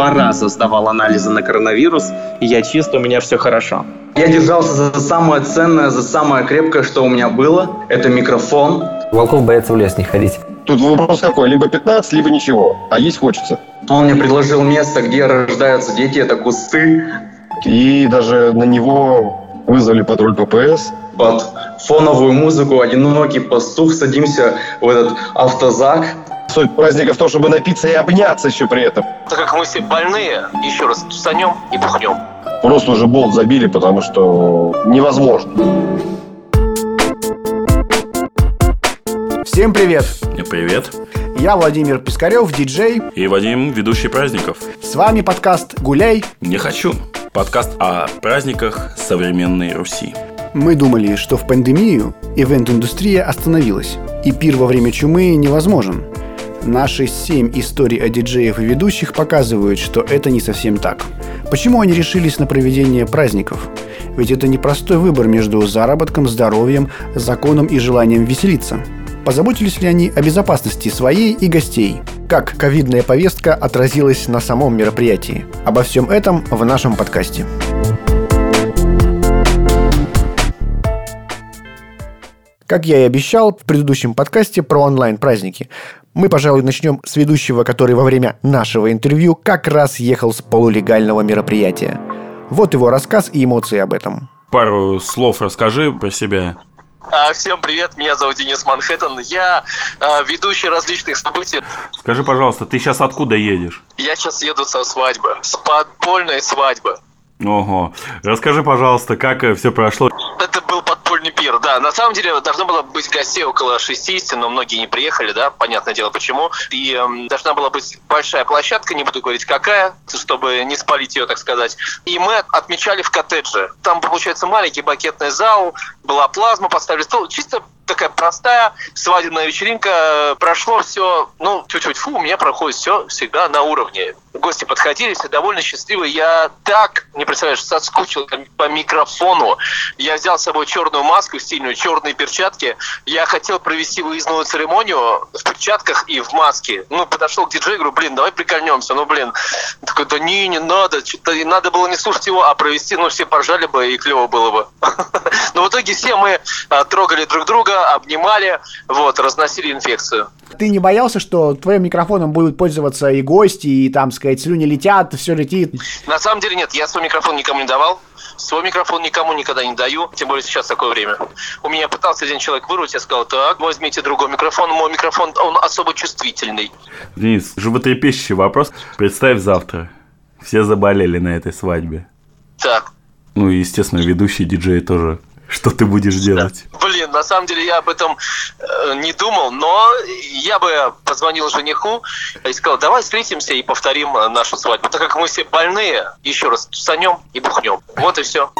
два раза сдавал анализы на коронавирус, и я чист, у меня все хорошо. Я держался за самое ценное, за самое крепкое, что у меня было. Это микрофон. Волков боятся в лес не ходить. Тут вопрос какой, либо 15, либо ничего. А есть хочется. Он мне предложил место, где рождаются дети, это кусты. И даже на него вызвали патруль ППС. Под фоновую музыку «Одинокий пастух» садимся в этот автозак. Суть праздника в том, чтобы напиться и обняться еще при этом. Так как мы все больные, еще раз встанем и пухнем. Просто уже болт забили, потому что невозможно. Всем привет! Привет. Я Владимир Пискарев, диджей. И Вадим, ведущий праздников. С вами подкаст «Гуляй». Не хочу. Подкаст о праздниках современной Руси. Мы думали, что в пандемию ивент-индустрия остановилась, и пир во время чумы невозможен. Наши семь историй о диджеях и ведущих показывают, что это не совсем так. Почему они решились на проведение праздников? Ведь это непростой выбор между заработком, здоровьем, законом и желанием веселиться. Позаботились ли они о безопасности своей и гостей? Как ковидная повестка отразилась на самом мероприятии? Обо всем этом в нашем подкасте. Как я и обещал в предыдущем подкасте про онлайн-праздники, мы, пожалуй, начнем с ведущего, который во время нашего интервью как раз ехал с полулегального мероприятия. Вот его рассказ и эмоции об этом. Пару слов расскажи про себя. А, всем привет, меня зовут Денис Манхэттен, я а, ведущий различных событий. Скажи, пожалуйста, ты сейчас откуда едешь? Я сейчас еду со свадьбы, с подпольной свадьбы. Ого. Расскажи, пожалуйста, как э, все прошло. Это был подпольный пир, да. На самом деле должно было быть гостей около 60, но многие не приехали, да, понятное дело почему. И э, должна была быть большая площадка, не буду говорить какая, чтобы не спалить ее, так сказать. И мы отмечали в коттедже. Там, получается, маленький бакетный зал, была плазма, поставили стол. Чисто такая простая свадебная вечеринка. Прошло все, ну, чуть-чуть, фу, у меня проходит все всегда на уровне. Гости подходили, все довольно счастливые. Я так, не представляешь, соскучил по микрофону. Я взял с собой черную маску стильную, черные перчатки. Я хотел провести выездную церемонию в перчатках и в маске. Ну, подошел к диджею, говорю, блин, давай прикольнемся. Ну, блин, такой, да не, не надо. Что-то надо было не слушать его, а провести, ну, все поржали бы и клево было бы. Но в итоге все мы а, трогали друг друга, обнимали, вот, разносили инфекцию. Ты не боялся, что твоим микрофоном будут пользоваться и гости, и там, сказать, слюни летят, все летит? На самом деле нет, я свой микрофон никому не давал. Свой микрофон никому никогда не даю, тем более сейчас такое время. У меня пытался один человек вырвать, я сказал, так, возьмите другой микрофон, мой микрофон, он особо чувствительный. Денис, животрепещущий вопрос. Представь завтра, все заболели на этой свадьбе. Так. Ну и, естественно, ведущий диджей тоже что ты будешь делать? Блин, на самом деле я об этом э, не думал, но я бы позвонил жениху и сказал, давай встретимся и повторим э, нашу свадьбу. Так как мы все больные, еще раз встанем и бухнем. Вот и все.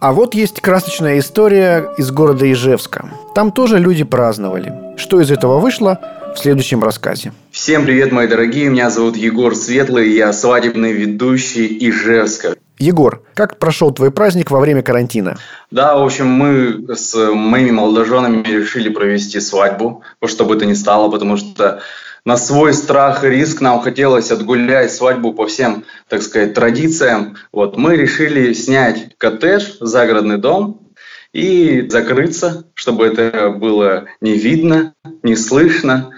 А вот есть красочная история из города Ижевска. Там тоже люди праздновали. Что из этого вышло, в следующем рассказе. Всем привет, мои дорогие. Меня зовут Егор Светлый. Я свадебный ведущий Ижевска. Егор, как прошел твой праздник во время карантина? Да, в общем, мы с моими молодоженами решили провести свадьбу, во что бы то ни стало, потому что на свой страх и риск нам хотелось отгулять свадьбу по всем, так сказать, традициям. Вот мы решили снять коттедж, загородный дом и закрыться, чтобы это было не видно, не слышно.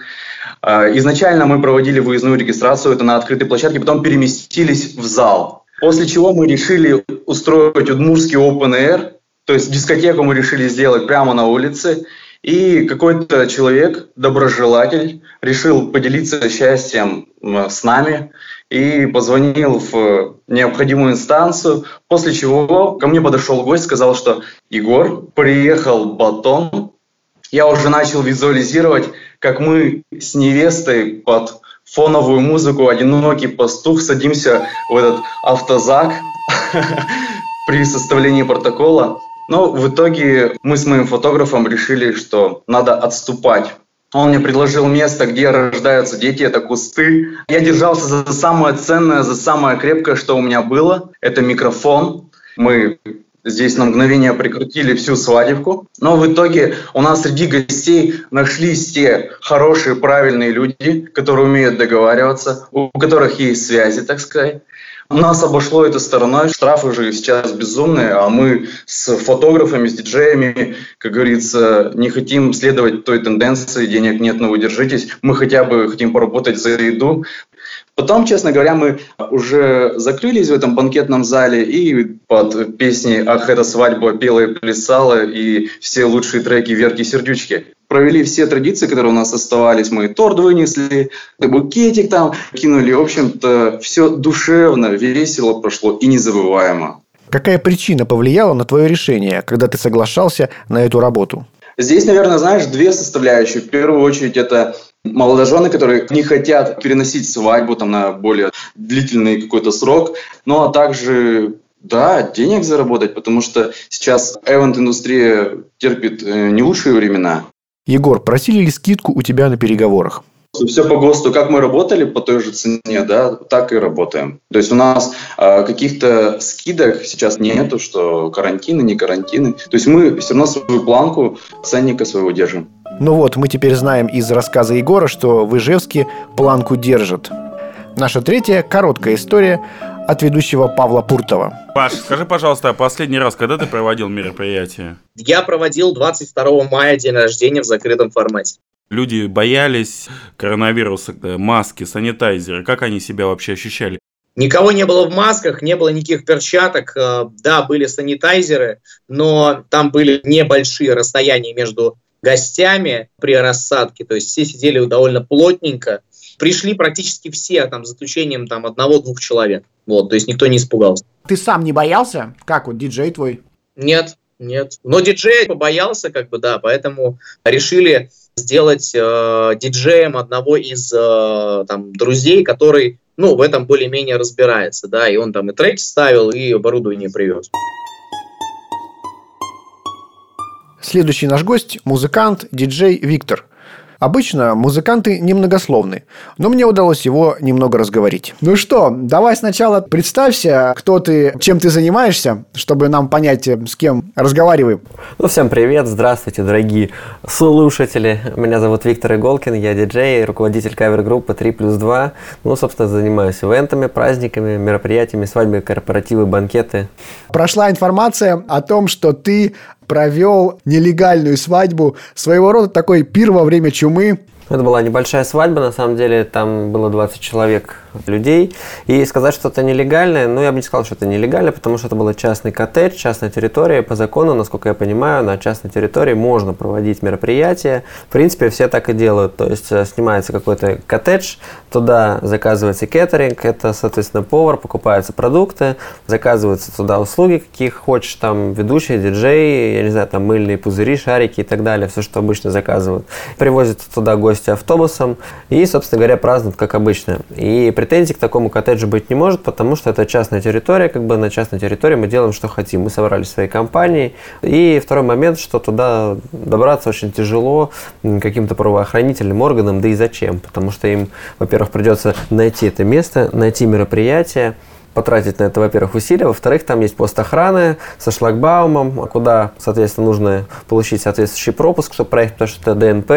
А, изначально мы проводили выездную регистрацию, это на открытой площадке, потом переместились в зал. После чего мы решили устроить удмурский open air, то есть дискотеку мы решили сделать прямо на улице. И какой-то человек, доброжелатель, решил поделиться счастьем с нами и позвонил в необходимую инстанцию, после чего ко мне подошел гость, сказал, что Егор, приехал батон, я уже начал визуализировать, как мы с невестой под фоновую музыку «Одинокий пастух» садимся в этот автозак при составлении протокола. Но в итоге мы с моим фотографом решили, что надо отступать. Он мне предложил место, где рождаются дети, это кусты. Я держался за самое ценное, за самое крепкое, что у меня было. Это микрофон. Мы здесь на мгновение прикрутили всю свадебку. Но в итоге у нас среди гостей нашлись те хорошие, правильные люди, которые умеют договариваться, у которых есть связи, так сказать. Нас обошло это стороной. Штрафы же сейчас безумные, а мы с фотографами, с диджеями, как говорится, не хотим следовать той тенденции, денег нет, но вы держитесь. Мы хотя бы хотим поработать за еду. Потом, честно говоря, мы уже закрылись в этом банкетном зале и под песни «Ах, это свадьба» пела и плясала, и все лучшие треки «Верки сердючки». Провели все традиции, которые у нас оставались. Мы торт вынесли, букетик там кинули. В общем-то, все душевно, весело прошло и незабываемо. Какая причина повлияла на твое решение, когда ты соглашался на эту работу? Здесь, наверное, знаешь, две составляющие. В первую очередь, это молодожены, которые не хотят переносить свадьбу там, на более длительный какой-то срок, ну а также да, денег заработать, потому что сейчас эвент-индустрия терпит э, не лучшие времена. Егор, просили ли скидку у тебя на переговорах? Все по ГОСТу, как мы работали по той же цене, да, так и работаем. То есть у нас э, каких-то скидок сейчас нету, что карантины, не карантины. То есть мы все равно свою планку ценника своего держим. Ну вот, мы теперь знаем из рассказа Егора, что в Ижевске планку держат. Наша третья короткая история от ведущего Павла Пуртова. Паш, скажи, пожалуйста, последний раз, когда ты проводил мероприятие? Я проводил 22 мая день рождения в закрытом формате. Люди боялись коронавируса, маски, санитайзеры. Как они себя вообще ощущали? Никого не было в масках, не было никаких перчаток. Э, да, были санитайзеры, но там были небольшие расстояния между гостями при рассадке, то есть все сидели довольно плотненько. Пришли практически все, там, за исключением там, одного-двух человек. Вот, то есть никто не испугался. Ты сам не боялся? Как вот диджей твой? Нет, нет. Но диджей побоялся, как бы, да, поэтому решили сделать э, диджеем одного из э, там, друзей, который ну, в этом более-менее разбирается, да, и он там и треки ставил, и оборудование привез. Следующий наш гость – музыкант, диджей Виктор – Обычно музыканты немногословны, но мне удалось его немного разговорить. Ну что, давай сначала представься, кто ты, чем ты занимаешься, чтобы нам понять, с кем разговариваем. Ну, всем привет, здравствуйте, дорогие слушатели. Меня зовут Виктор Иголкин, я диджей, руководитель кавер-группы 3 плюс 2. Ну, собственно, занимаюсь ивентами, праздниками, мероприятиями, свадьбы, корпоративы, банкеты. Прошла информация о том, что ты провел нелегальную свадьбу, своего рода такой пир во время чумы. Это была небольшая свадьба, на самом деле, там было 20 человек людей. И сказать, что это нелегально, ну, я бы не сказал, что это нелегально, потому что это был частный коттедж, частная территория. По закону, насколько я понимаю, на частной территории можно проводить мероприятия. В принципе, все так и делают. То есть, э, снимается какой-то коттедж, туда заказывается кеттеринг, это, соответственно, повар, покупаются продукты, заказываются туда услуги, каких хочешь, там, ведущий, диджей, я не знаю, там, мыльные пузыри, шарики и так далее, все, что обычно заказывают. Привозят туда гости автобусом и, собственно говоря, празднуют, как обычно. И претензий к такому коттеджу быть не может, потому что это частная территория, как бы на частной территории мы делаем, что хотим. Мы собрали свои компании. И второй момент, что туда добраться очень тяжело каким-то правоохранительным органам, да и зачем? Потому что им, во-первых, придется найти это место, найти мероприятие, потратить на это, во-первых, усилия, во-вторых, там есть пост охраны со шлагбаумом, куда, соответственно, нужно получить соответствующий пропуск, чтобы проехать, потому что это ДНП,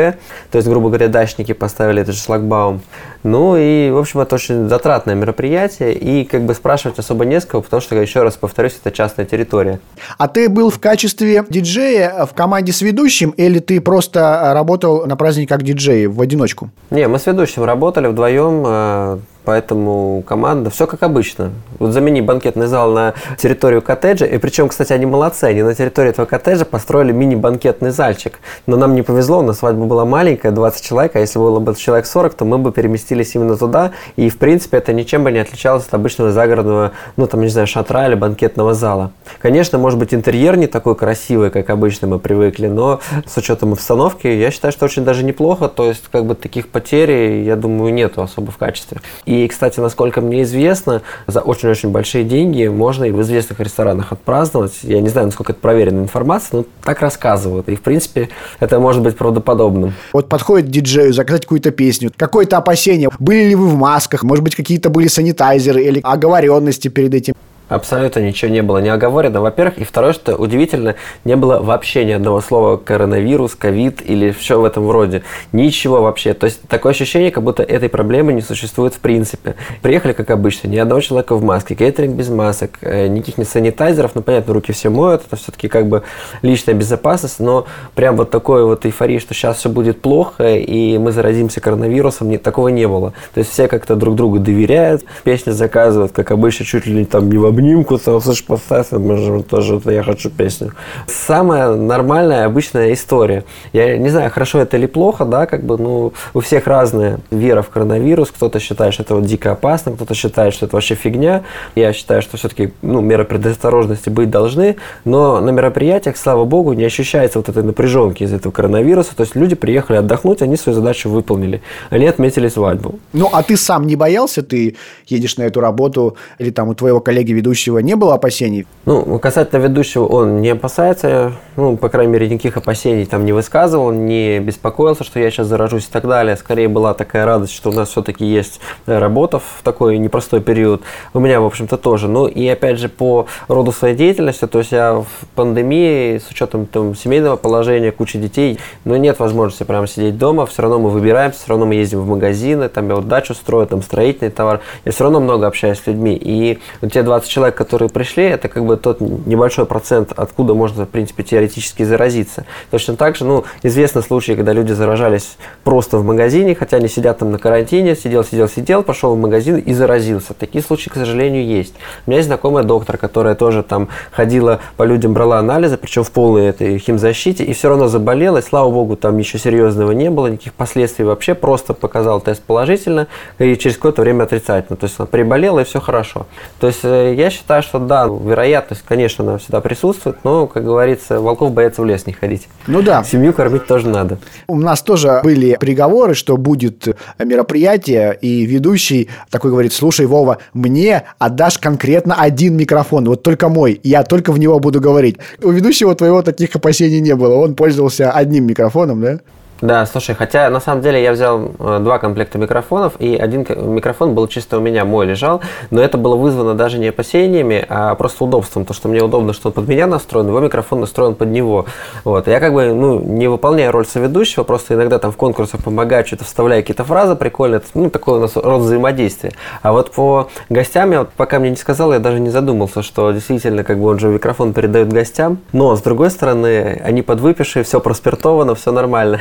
то есть, грубо говоря, дачники поставили этот шлагбаум. Ну и, в общем, это очень затратное мероприятие, и как бы спрашивать особо не с кого, потому что, еще раз повторюсь, это частная территория. А ты был в качестве диджея в команде с ведущим, или ты просто работал на празднике как диджей в одиночку? Не, мы с ведущим работали вдвоем, э, Поэтому команда, все как обычно. Вот замени банкетный зал на территорию коттеджа. И причем, кстати, они молодцы. Они на территории этого коттеджа построили мини-банкетный зальчик. Но нам не повезло, у нас свадьба была маленькая, 20 человек. А если было бы человек 40, то мы бы переместились именно туда. И, в принципе, это ничем бы не отличалось от обычного загородного, ну, там, не знаю, шатра или банкетного зала. Конечно, может быть, интерьер не такой красивый, как обычно мы привыкли, но с учетом обстановки, я считаю, что очень даже неплохо. То есть, как бы таких потерь, я думаю, нету особо в качестве. И, кстати, насколько мне известно, за очень-очень большие деньги можно и в известных ресторанах отпраздновать. Я не знаю, насколько это проверенная информация, но так рассказывают. И, в принципе, это может быть правдоподобным. Вот подходит диджею заказать какую-то песню, какое-то опасение. Были ли вы в масках? Может быть, какие-то были санитайзеры или оговоренности перед этим? Абсолютно ничего не было не оговорено, во-первых. И второе, что удивительно, не было вообще ни одного слова коронавирус, ковид или все в этом роде. Ничего вообще. То есть такое ощущение, как будто этой проблемы не существует в принципе. Приехали, как обычно, ни одного человека в маске, кейтеринг без масок, э, никаких не санитайзеров, ну, понятно, руки все моют, это все-таки как бы личная безопасность, но прям вот такой вот эйфории, что сейчас все будет плохо, и мы заразимся коронавирусом, такого не было. То есть все как-то друг другу доверяют, песни заказывают, как обычно, чуть ли там не в обнимку, слышь, поставь, может, тоже я хочу песню. Самая нормальная, обычная история. Я не знаю, хорошо это или плохо, да, как бы, ну, у всех разная вера в коронавирус. Кто-то считает, что это вот дико опасно, кто-то считает, что это вообще фигня. Я считаю, что все-таки, ну, меры предосторожности быть должны, но на мероприятиях, слава богу, не ощущается вот этой напряженки из этого коронавируса. То есть люди приехали отдохнуть, они свою задачу выполнили. Они отметили свадьбу. Ну, а ты сам не боялся? Ты едешь на эту работу или там у твоего коллеги ведущего не было опасений? Ну, касательно ведущего, он не опасается, ну, по крайней мере, никаких опасений там не высказывал, не беспокоился, что я сейчас заражусь и так далее. Скорее была такая радость, что у нас все-таки есть работа в такой непростой период. У меня, в общем-то, тоже. Ну, и опять же, по роду своей деятельности, то есть я в пандемии, с учетом там, семейного положения, кучи детей, но нет возможности прямо сидеть дома, все равно мы выбираемся, все равно мы ездим в магазины, там я вот дачу строю, там строительный товар. Я все равно много общаюсь с людьми. И те 20 человек, которые которые пришли, это как бы тот небольшой процент, откуда можно, в принципе, теоретически заразиться. Точно так же, ну, известны случаи, когда люди заражались просто в магазине, хотя они сидят там на карантине, сидел, сидел, сидел, пошел в магазин и заразился. Такие случаи, к сожалению, есть. У меня есть знакомая доктор, которая тоже там ходила по людям, брала анализы, причем в полной этой химзащите, и все равно заболела, и, слава богу, там ничего серьезного не было, никаких последствий вообще, просто показал тест положительно, и через какое-то время отрицательно. То есть она приболела, и все хорошо. То есть э, я считаю, что да, вероятность, конечно, она всегда присутствует, но, как говорится, волков боятся в лес не ходить. Ну да. Семью кормить тоже надо. У нас тоже были приговоры, что будет мероприятие, и ведущий такой говорит, слушай, Вова, мне отдашь конкретно один микрофон, вот только мой, я только в него буду говорить. У ведущего твоего таких опасений не было, он пользовался одним микрофоном, да? Да, слушай, хотя на самом деле я взял э, два комплекта микрофонов, и один микрофон был чисто у меня, мой лежал, но это было вызвано даже не опасениями, а просто удобством, то, что мне удобно, что он под меня настроен, его микрофон настроен под него. Вот. Я как бы, ну, не выполняю роль соведущего, просто иногда там в конкурсах помогаю, что-то вставляю какие-то фразы прикольные, ну, такое у нас род взаимодействия. А вот по гостям, я вот пока мне не сказал, я даже не задумался, что действительно, как бы он же микрофон передает гостям, но, с другой стороны, они подвыпившие, все проспиртовано, все нормально.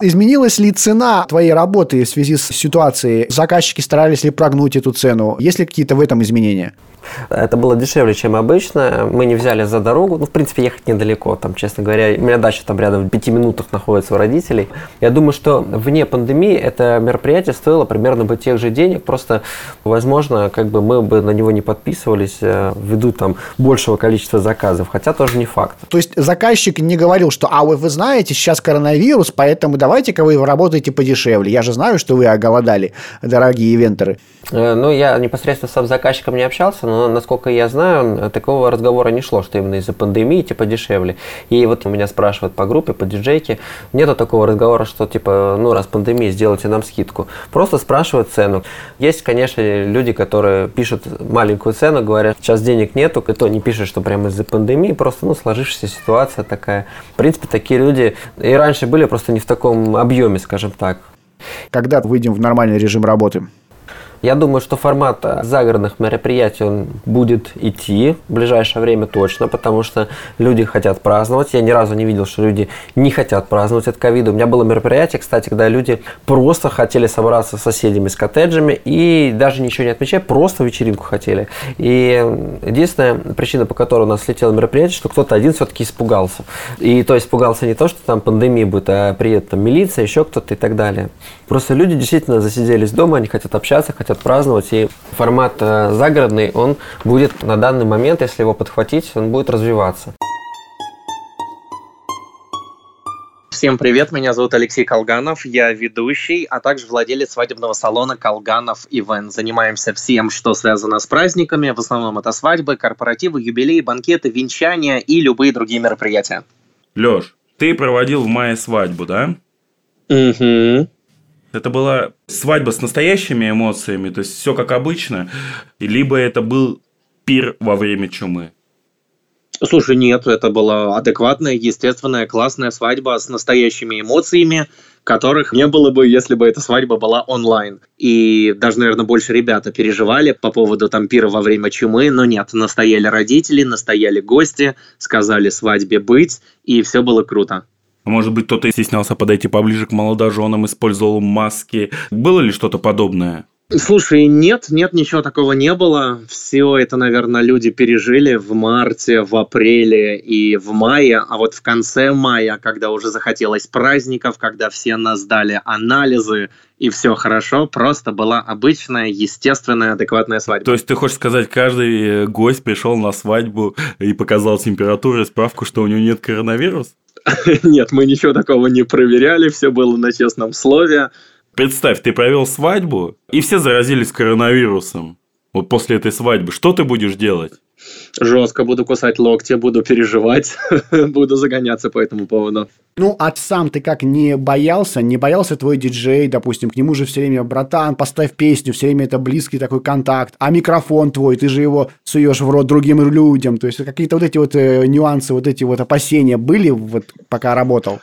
Изменилась ли цена твоей работы в связи с ситуацией? Заказчики старались ли прогнуть эту цену? Есть ли какие-то в этом изменения? Это было дешевле, чем обычно. Мы не взяли за дорогу. Ну, в принципе, ехать недалеко. Там, честно говоря, у меня дача там рядом в пяти минутах находится у родителей. Я думаю, что вне пандемии это мероприятие стоило примерно бы тех же денег. Просто, возможно, как бы мы бы на него не подписывались э, ввиду там большего количества заказов. Хотя тоже не факт. То есть заказчик не говорил, что а вы, вы знаете, сейчас коронавирус, поэтому давайте-ка вы работаете подешевле. Я же знаю, что вы оголодали, дорогие ивентеры. Э, ну, я непосредственно с заказчиком не общался, но, насколько я знаю, такого разговора не шло, что именно из-за пандемии, типа, дешевле. И вот у меня спрашивают по группе, по диджейке, нету такого разговора, что, типа, ну, раз пандемия, сделайте нам скидку. Просто спрашивают цену. Есть, конечно, люди, которые пишут маленькую цену, говорят, сейчас денег нету, и то не пишут, что прямо из-за пандемии, просто, ну, сложившаяся ситуация такая. В принципе, такие люди и раньше были, просто не в таком объеме, скажем так. Когда выйдем в нормальный режим работы? Я думаю, что формат загородных мероприятий он будет идти в ближайшее время точно, потому что люди хотят праздновать. Я ни разу не видел, что люди не хотят праздновать от ковида. У меня было мероприятие, кстати, когда люди просто хотели собраться с соседями, с коттеджами и даже ничего не отмечая, просто вечеринку хотели. И единственная причина, по которой у нас слетело мероприятие, что кто-то один все-таки испугался. И то испугался не то, что там пандемия будет, а приедет там милиция, еще кто-то и так далее. Просто люди действительно засиделись дома, они хотят общаться, хотят праздновать. И формат э, загородный, он будет на данный момент, если его подхватить, он будет развиваться. Всем привет, меня зовут Алексей Колганов, я ведущий, а также владелец свадебного салона Колганов Ивент. Занимаемся всем, что связано с праздниками, в основном это свадьбы, корпоративы, юбилеи, банкеты, венчания и любые другие мероприятия. Лёш, ты проводил в мае свадьбу, да? Угу. Это была свадьба с настоящими эмоциями, то есть все как обычно, либо это был пир во время чумы? Слушай, нет, это была адекватная, естественная, классная свадьба с настоящими эмоциями, которых не было бы, если бы эта свадьба была онлайн. И даже, наверное, больше ребята переживали по поводу там пира во время чумы, но нет, настояли родители, настояли гости, сказали свадьбе быть, и все было круто. А может быть, кто-то стеснялся подойти поближе к молодоженам, использовал маски. Было ли что-то подобное? Слушай, нет, нет, ничего такого не было. Все это, наверное, люди пережили в марте, в апреле и в мае. А вот в конце мая, когда уже захотелось праздников, когда все нас сдали анализы, и все хорошо, просто была обычная, естественная, адекватная свадьба. То есть ты хочешь сказать, каждый э, гость пришел на свадьбу и показал температуру и справку, что у него нет коронавируса? Нет, мы ничего такого не проверяли, все было на честном слове. Представь, ты провел свадьбу, и все заразились коронавирусом. Вот после этой свадьбы, что ты будешь делать? Жестко буду кусать локти, буду переживать, буду загоняться по этому поводу. Ну, а сам ты как не боялся? Не боялся твой диджей, допустим, к нему же все время, братан, поставь песню, все время это близкий такой контакт. А микрофон твой, ты же его суешь в рот другим людям. То есть какие-то вот эти вот э, нюансы, вот эти вот опасения были, вот пока работал?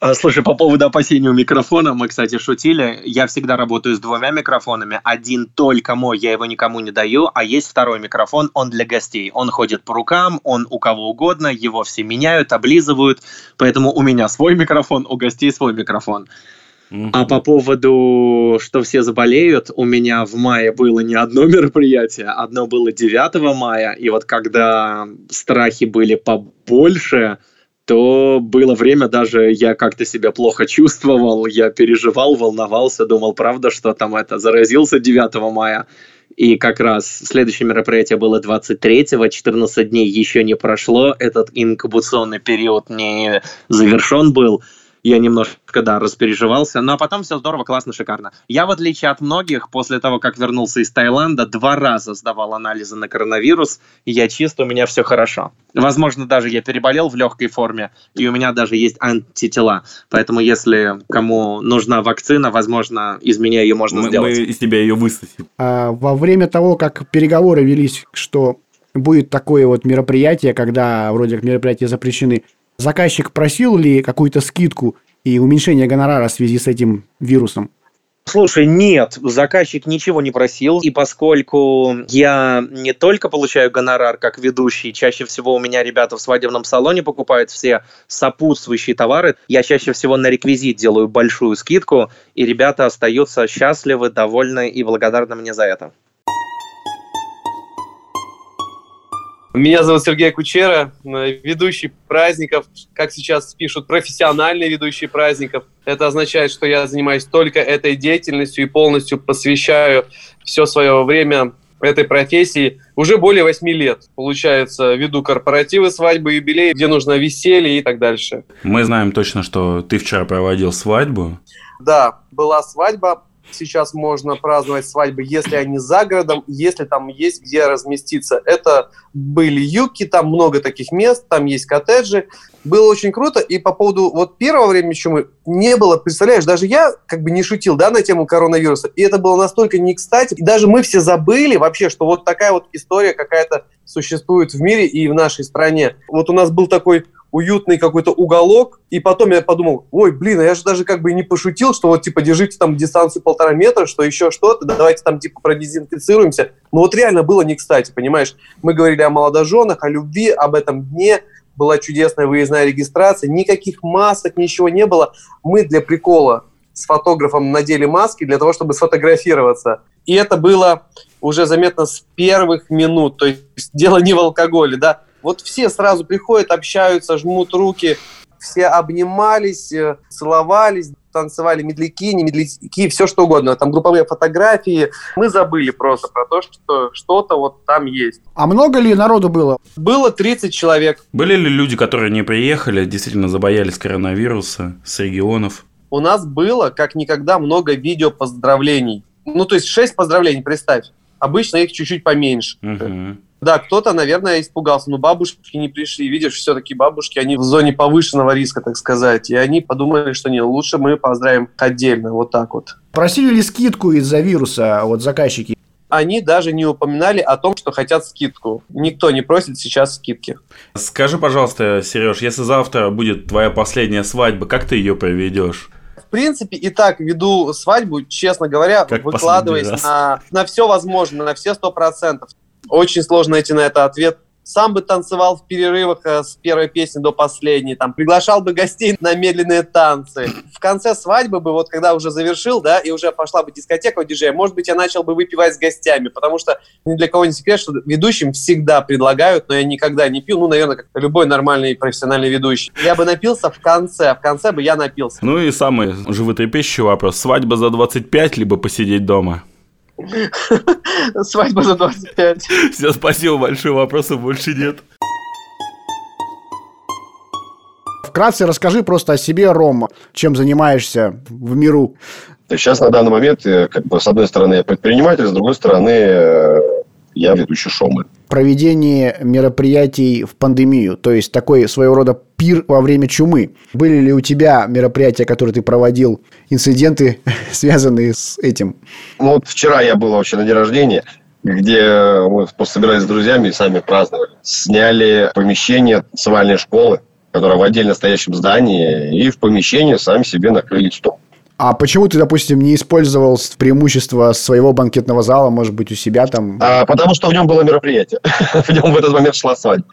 А, слушай, по поводу опасений у микрофона, мы, кстати, шутили. Я всегда работаю с двумя микрофонами. Один только мой, я его никому не даю, а есть второй микрофон, он для гостей. Он ходит по рукам, он у кого угодно, его все меняют, облизывают. Поэтому у меня свой микрофон, у гостей свой микрофон. А по поводу, что все заболеют, у меня в мае было не одно мероприятие, одно было 9 мая, и вот когда страхи были побольше, то было время даже, я как-то себя плохо чувствовал, я переживал, волновался, думал, правда, что там это, заразился 9 мая. И как раз следующее мероприятие было 23-го, 14 дней еще не прошло, этот инкубационный период не завершен был я немножко, да, распереживался. Но потом все здорово, классно, шикарно. Я, в отличие от многих, после того, как вернулся из Таиланда, два раза сдавал анализы на коронавирус, и я чист, у меня все хорошо. Возможно, даже я переболел в легкой форме, и у меня даже есть антитела. Поэтому, если кому нужна вакцина, возможно, из меня ее можно мы, сделать. Мы из тебя ее высосим. А, во время того, как переговоры велись, что будет такое вот мероприятие, когда вроде как мероприятия запрещены, Заказчик просил ли какую-то скидку и уменьшение гонорара в связи с этим вирусом? Слушай, нет, заказчик ничего не просил, и поскольку я не только получаю гонорар как ведущий, чаще всего у меня ребята в свадебном салоне покупают все сопутствующие товары, я чаще всего на реквизит делаю большую скидку, и ребята остаются счастливы, довольны и благодарны мне за это. Меня зовут Сергей Кучера, э, ведущий праздников, как сейчас пишут, профессиональный ведущий праздников. Это означает, что я занимаюсь только этой деятельностью и полностью посвящаю все свое время этой профессии уже более восьми лет. Получается, веду корпоративы, свадьбы, юбилеи, где нужно веселье и так дальше. Мы знаем точно, что ты вчера проводил свадьбу. Да, была свадьба, сейчас можно праздновать свадьбы, если они за городом, если там есть где разместиться. Это были юки, там много таких мест, там есть коттеджи. Было очень круто. И по поводу вот первого времени чумы не было, представляешь, даже я как бы не шутил, да, на тему коронавируса. И это было настолько не кстати. И даже мы все забыли вообще, что вот такая вот история какая-то существует в мире и в нашей стране. Вот у нас был такой уютный какой-то уголок, и потом я подумал, ой, блин, а я же даже как бы не пошутил, что вот, типа, держите там дистанцию полтора метра, что еще что-то, давайте там, типа, продезинфицируемся. Но вот реально было не кстати, понимаешь? Мы говорили о молодоженах, о любви, об этом дне, была чудесная выездная регистрация, никаких масок, ничего не было. Мы для прикола с фотографом надели маски для того, чтобы сфотографироваться. И это было уже заметно с первых минут, то есть дело не в алкоголе, да, вот все сразу приходят, общаются, жмут руки, все обнимались, э, целовались, танцевали медляки, не медляки, все что угодно. Там групповые фотографии. Мы забыли просто про то, что что-то вот там есть. А много ли народу было? Было 30 человек. Были ли люди, которые не приехали, действительно забоялись коронавируса с регионов? У нас было, как никогда, много видео поздравлений. Ну, то есть 6 поздравлений, представь. Обычно их чуть-чуть поменьше. Угу. Да, кто-то, наверное, испугался. Но бабушки не пришли. Видишь, все-таки бабушки, они в зоне повышенного риска, так сказать. И они подумали, что не, лучше мы поздравим отдельно. Вот так вот. Просили ли скидку из-за вируса вот заказчики? они даже не упоминали о том, что хотят скидку. Никто не просит сейчас скидки. Скажи, пожалуйста, Сереж, если завтра будет твоя последняя свадьба, как ты ее проведешь? В принципе, и так веду свадьбу, честно говоря, Как выкладываясь на, на все возможное, на все сто процентов. Очень сложно найти на это ответ. Сам бы танцевал в перерывах э, с первой песни до последней, там, приглашал бы гостей на медленные танцы. В конце свадьбы бы, вот когда уже завершил, да, и уже пошла бы дискотека у диджея, может быть, я начал бы выпивать с гостями, потому что ни для кого не секрет, что ведущим всегда предлагают, но я никогда не пил, ну, наверное, как любой нормальный профессиональный ведущий. Я бы напился в конце, в конце бы я напился. Ну и самый животрепещущий вопрос. Свадьба за 25, либо посидеть дома? Свадьба за 25. Все, спасибо большое, вопросов больше нет. Вкратце расскажи просто о себе, Ром, чем занимаешься в миру. Сейчас на данный момент, э, как бы, с одной стороны, я предприниматель, с другой стороны, э, я ведущий шоумен. Проведение мероприятий в пандемию, то есть такой своего рода пир во время чумы. Были ли у тебя мероприятия, которые ты проводил, инциденты, связанные с этим? Вот вчера я был вообще на день рождения, где мы просто собирались с друзьями и сами праздновали. Сняли помещение свальной школы, которая в отдельно стоящем здании, и в помещении сами себе накрыли стол. А почему ты, допустим, не использовал преимущество своего банкетного зала, может быть, у себя там? А, потому что в нем было мероприятие. В нем в этот момент шла свадьба.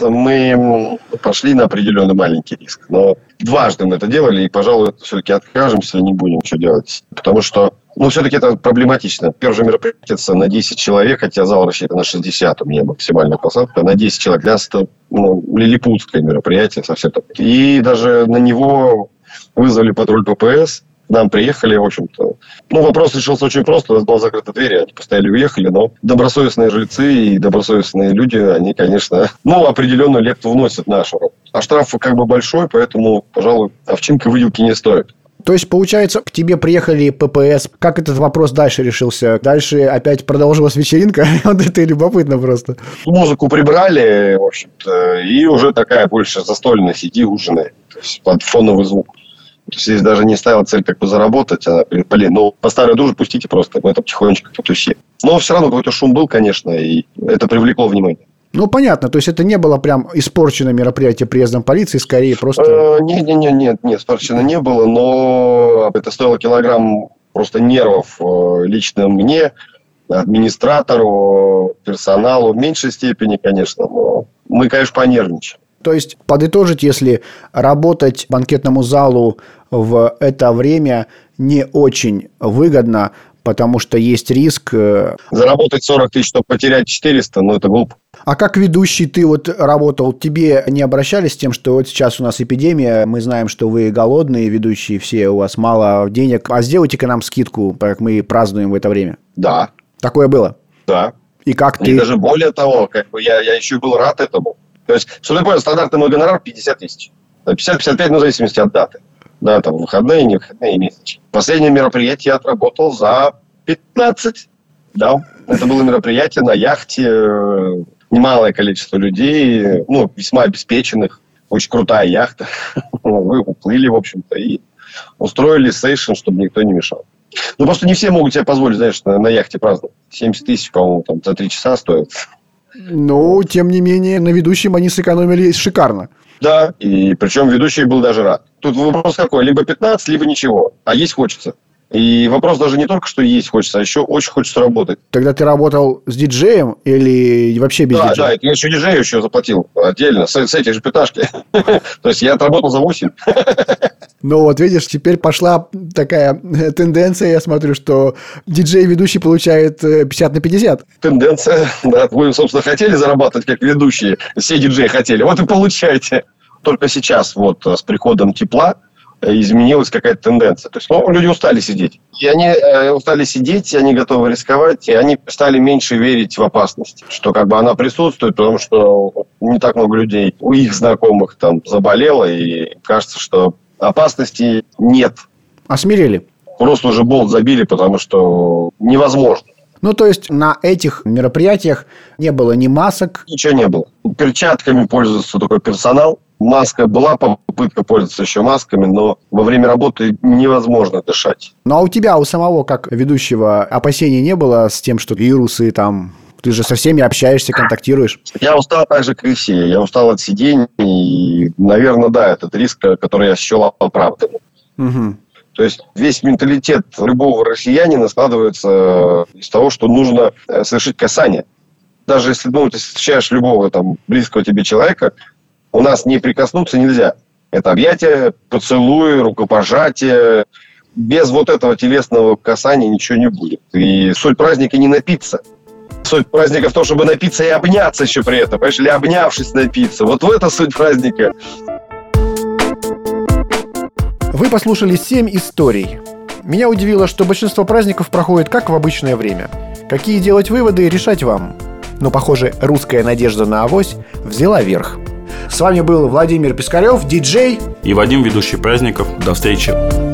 Мы пошли на определенный маленький риск. Но дважды мы это делали, и, пожалуй, все-таки откажемся и не будем ничего делать. Потому что, ну, все-таки это проблематично. Первое же мероприятие на 10 человек, хотя зал рассчитан на 60, у меня максимальная посадка, на 10 человек. Для нас это ну, лилипутское мероприятие совсем. И даже на него вызвали патруль ППС, нам приехали, в общем-то. Ну, вопрос решился очень просто. У нас была закрыта дверь, они постояли и уехали. Но добросовестные жильцы и добросовестные люди, они, конечно, ну, определенную лепту вносят нашу работу. А штраф как бы большой, поэтому, пожалуй, овчинка выделки не стоит. То есть, получается, к тебе приехали ППС. Как этот вопрос дальше решился? Дальше опять продолжилась вечеринка? Вот это и любопытно просто. Музыку прибрали, в общем-то, и уже такая больше застольная сиди, ужинай. То есть под фоновый звук. То есть здесь даже не ставила цель как бы заработать, она говорит, блин, ну, по старой дружбе пустите просто, мы это потихонечку потусим. Но все равно какой-то шум был, конечно, и это привлекло внимание. Ну, понятно, то есть это не было прям испорчено мероприятие приездом полиции, скорее просто... Э, Нет, нет, нет, нет, нет, спорщина не было, но это стоило килограмм просто нервов э, лично мне, администратору, персоналу, в меньшей степени, конечно, но мы, конечно, понервничали. То есть, подытожить, если работать банкетному залу в это время не очень выгодно, потому что есть риск. э, Заработать 40 тысяч, чтобы потерять 400, ну, это глупо. А как ведущий ты вот работал, тебе не обращались с тем, что вот сейчас у нас эпидемия, мы знаем, что вы голодные ведущие все, у вас мало денег, а сделайте-ка нам скидку, как мы празднуем в это время. Да, Такое было. да. И как И ты... даже более того, как бы я, я еще и был рад этому. То есть, что ты стандартный мой гонорар 50 тысяч. 50-55, ну, в зависимости от даты. Да, там, выходные, не выходные, месячные. Последнее мероприятие я отработал за 15. Да, это было мероприятие на яхте. э, Немалое количество людей, ну, весьма обеспеченных. Очень крутая яхта. Мы уплыли, в общем-то, и устроили сейшн, чтобы никто не мешал. Ну, просто не все могут себе позволить, знаешь, на, на яхте праздновать. 70 тысяч, по-моему, там за 3 часа стоит. Ну, тем не менее, на ведущем они сэкономили шикарно. Да, и причем ведущий был даже рад. Тут вопрос какой, либо 15, либо ничего. А есть хочется. И вопрос даже не только, что есть хочется, а еще очень хочется работать. Тогда ты работал с диджеем или вообще без да, диджея? да, я еще диджею еще заплатил отдельно, с, с этих же пяташки. То есть я отработал за 8. Ну вот видишь, теперь пошла такая э, тенденция, я смотрю, что диджей-ведущий получает э, 50 на 50. Тенденция, да, вы, собственно, хотели зарабатывать как ведущие, все диджеи хотели, вот и получайте. Только сейчас, вот с приходом тепла, э, изменилась какая-то тенденция. То есть, ну, люди устали сидеть. И они э, устали сидеть, и они готовы рисковать, и они стали меньше верить в опасность, что как бы она присутствует, потому что не так много людей у их знакомых там заболело, и кажется, что опасности нет. Осмирили. Просто уже болт забили, потому что невозможно. Ну, то есть на этих мероприятиях не было ни масок, Ничего не было. Перчатками пользуется такой персонал. Маска была попытка пользоваться еще масками, но во время работы невозможно дышать. Ну а у тебя, у самого, как ведущего, опасений не было с тем, что вирусы там... Ты же со всеми общаешься, контактируешь. Я устал так же, как и все. Я устал от сидений. И, наверное, да, этот риск, который я счел оправданным. Угу. То есть весь менталитет любого россиянина складывается из того, что нужно э, совершить касание. Даже если ну, ты встречаешь любого там, близкого тебе человека, у нас не прикоснуться нельзя. Это объятие, поцелуй, рукопожатие. Без вот этого телесного касания ничего не будет. И суть праздника не напиться. Суть праздника в том, чтобы напиться и обняться еще при этом. Понимаешь, или обнявшись напиться. Вот в это суть праздника. Вы послушали 7 историй. Меня удивило, что большинство праздников проходит как в обычное время. Какие делать выводы, решать вам. Но, похоже, русская надежда на авось взяла верх. С вами был Владимир Пискарев, диджей И Вадим, ведущий праздников. До встречи.